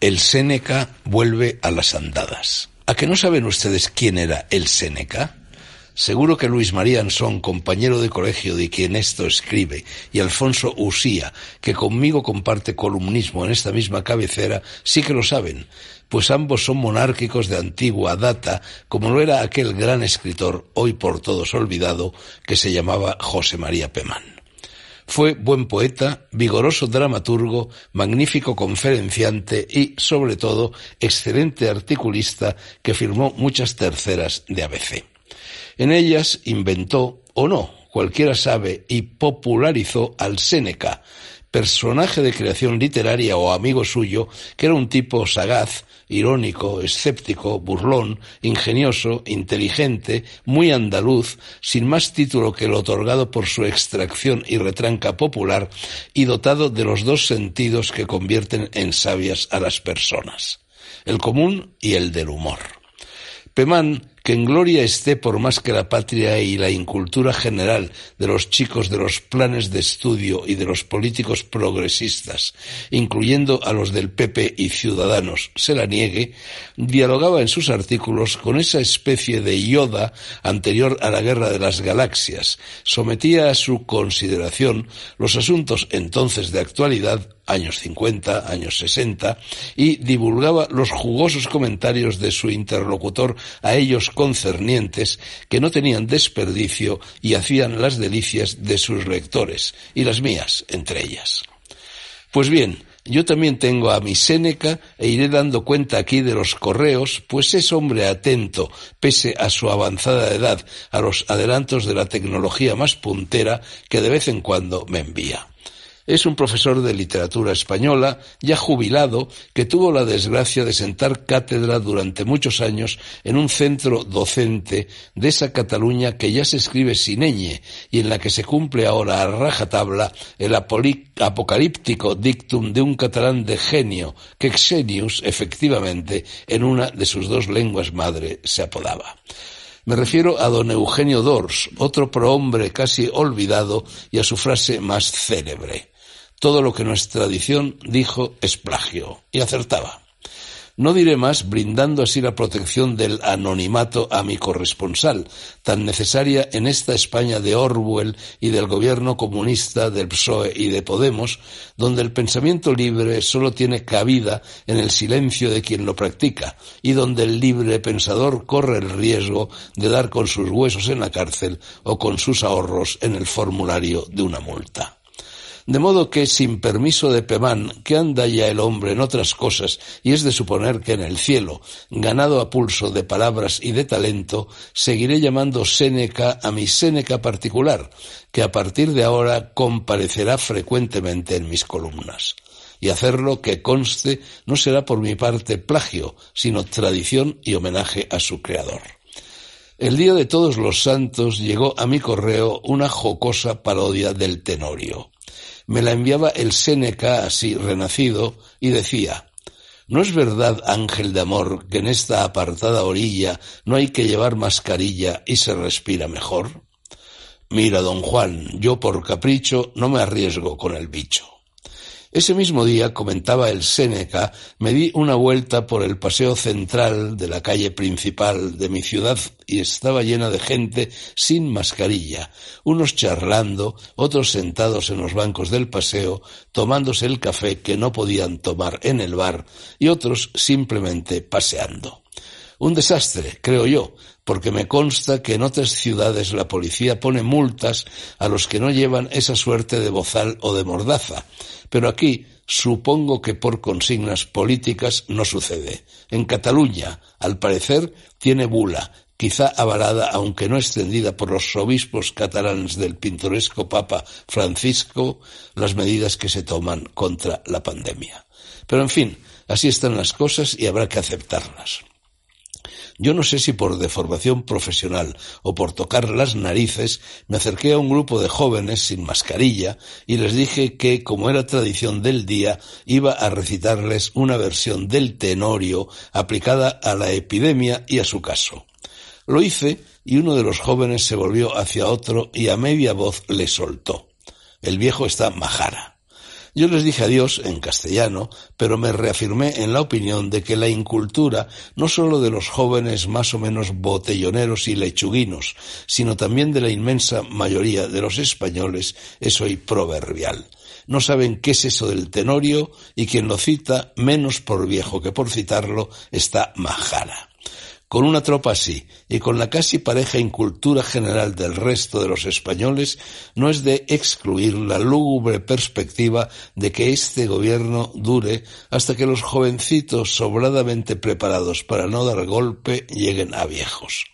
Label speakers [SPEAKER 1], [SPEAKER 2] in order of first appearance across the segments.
[SPEAKER 1] el Séneca vuelve a las andadas. ¿A que no saben ustedes quién era el Séneca? Seguro que Luis María Ansón, compañero de colegio de quien esto escribe, y Alfonso Usía, que conmigo comparte columnismo en esta misma cabecera, sí que lo saben, pues ambos son monárquicos de antigua data, como lo era aquel gran escritor, hoy por todos olvidado, que se llamaba José María Pemán. Fue buen poeta, vigoroso dramaturgo, magnífico conferenciante y, sobre todo, excelente articulista que firmó muchas terceras de ABC. En ellas inventó, o no, cualquiera sabe, y popularizó al Séneca, personaje de creación literaria o amigo suyo, que era un tipo sagaz, irónico, escéptico, burlón, ingenioso, inteligente, muy andaluz, sin más título que el otorgado por su extracción y retranca popular, y dotado de los dos sentidos que convierten en sabias a las personas, el común y el del humor. Pemán que en gloria esté por más que la patria y la incultura general de los chicos de los planes de estudio y de los políticos progresistas, incluyendo a los del PP y Ciudadanos, se la niegue, dialogaba en sus artículos con esa especie de yoda anterior a la guerra de las galaxias, sometía a su consideración los asuntos entonces de actualidad años 50, años 60, y divulgaba los jugosos comentarios de su interlocutor a ellos concernientes que no tenían desperdicio y hacían las delicias de sus lectores, y las mías entre ellas. Pues bien, yo también tengo a mi Séneca e iré dando cuenta aquí de los correos, pues es hombre atento, pese a su avanzada edad, a los adelantos de la tecnología más puntera que de vez en cuando me envía. Es un profesor de literatura española, ya jubilado, que tuvo la desgracia de sentar cátedra durante muchos años en un centro docente de esa Cataluña que ya se escribe sin ñ y en la que se cumple ahora a rajatabla el apocalíptico dictum de un catalán de genio que Xenius, efectivamente, en una de sus dos lenguas madre se apodaba. Me refiero a don Eugenio Dors, otro prohombre casi olvidado, y a su frase más célebre. Todo lo que nuestra tradición dijo es plagio, y acertaba. No diré más, brindando así la protección del anonimato a mi corresponsal, tan necesaria en esta España de Orwell y del gobierno comunista del PSOE y de Podemos, donde el pensamiento libre solo tiene cabida en el silencio de quien lo practica, y donde el libre pensador corre el riesgo de dar con sus huesos en la cárcel o con sus ahorros en el formulario de una multa. De modo que, sin permiso de Pemán, que anda ya el hombre en otras cosas, y es de suponer que en el cielo, ganado a pulso de palabras y de talento, seguiré llamando Séneca a mi Séneca particular, que a partir de ahora comparecerá frecuentemente en mis columnas. Y hacerlo que conste no será por mi parte plagio, sino tradición y homenaje a su creador. El día de todos los santos llegó a mi correo una jocosa parodia del Tenorio me la enviaba el Séneca así renacido y decía ¿No es verdad, ángel de amor, que en esta apartada orilla no hay que llevar mascarilla y se respira mejor? Mira, don Juan, yo por capricho no me arriesgo con el bicho. Ese mismo día, comentaba el Séneca, me di una vuelta por el paseo central de la calle principal de mi ciudad y estaba llena de gente sin mascarilla, unos charlando, otros sentados en los bancos del paseo, tomándose el café que no podían tomar en el bar y otros simplemente paseando. Un desastre, creo yo, porque me consta que en otras ciudades la policía pone multas a los que no llevan esa suerte de bozal o de mordaza, pero aquí supongo que por consignas políticas no sucede. En Cataluña, al parecer, tiene bula, quizá avalada, aunque no extendida por los obispos catalanes del pintoresco Papa Francisco, las medidas que se toman contra la pandemia. Pero en fin, así están las cosas y habrá que aceptarlas. Yo no sé si por deformación profesional o por tocar las narices, me acerqué a un grupo de jóvenes sin mascarilla y les dije que, como era tradición del día, iba a recitarles una versión del tenorio aplicada a la epidemia y a su caso. Lo hice y uno de los jóvenes se volvió hacia otro y a media voz le soltó. El viejo está majara. Yo les dije adiós en castellano, pero me reafirmé en la opinión de que la incultura, no sólo de los jóvenes más o menos botelloneros y lechuguinos, sino también de la inmensa mayoría de los españoles, es hoy proverbial. No saben qué es eso del tenorio y quien lo cita, menos por viejo que por citarlo, está majara. Con una tropa así y con la casi pareja incultura general del resto de los españoles, no es de excluir la lúgubre perspectiva de que este gobierno dure hasta que los jovencitos sobradamente preparados para no dar golpe lleguen a viejos.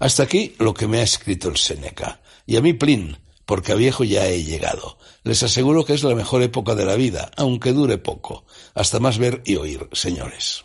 [SPEAKER 1] Hasta aquí lo que me ha escrito el Seneca. Y a mí Plin, porque a viejo ya he llegado. Les aseguro que es la mejor época de la vida, aunque dure poco. Hasta más ver y oír, señores.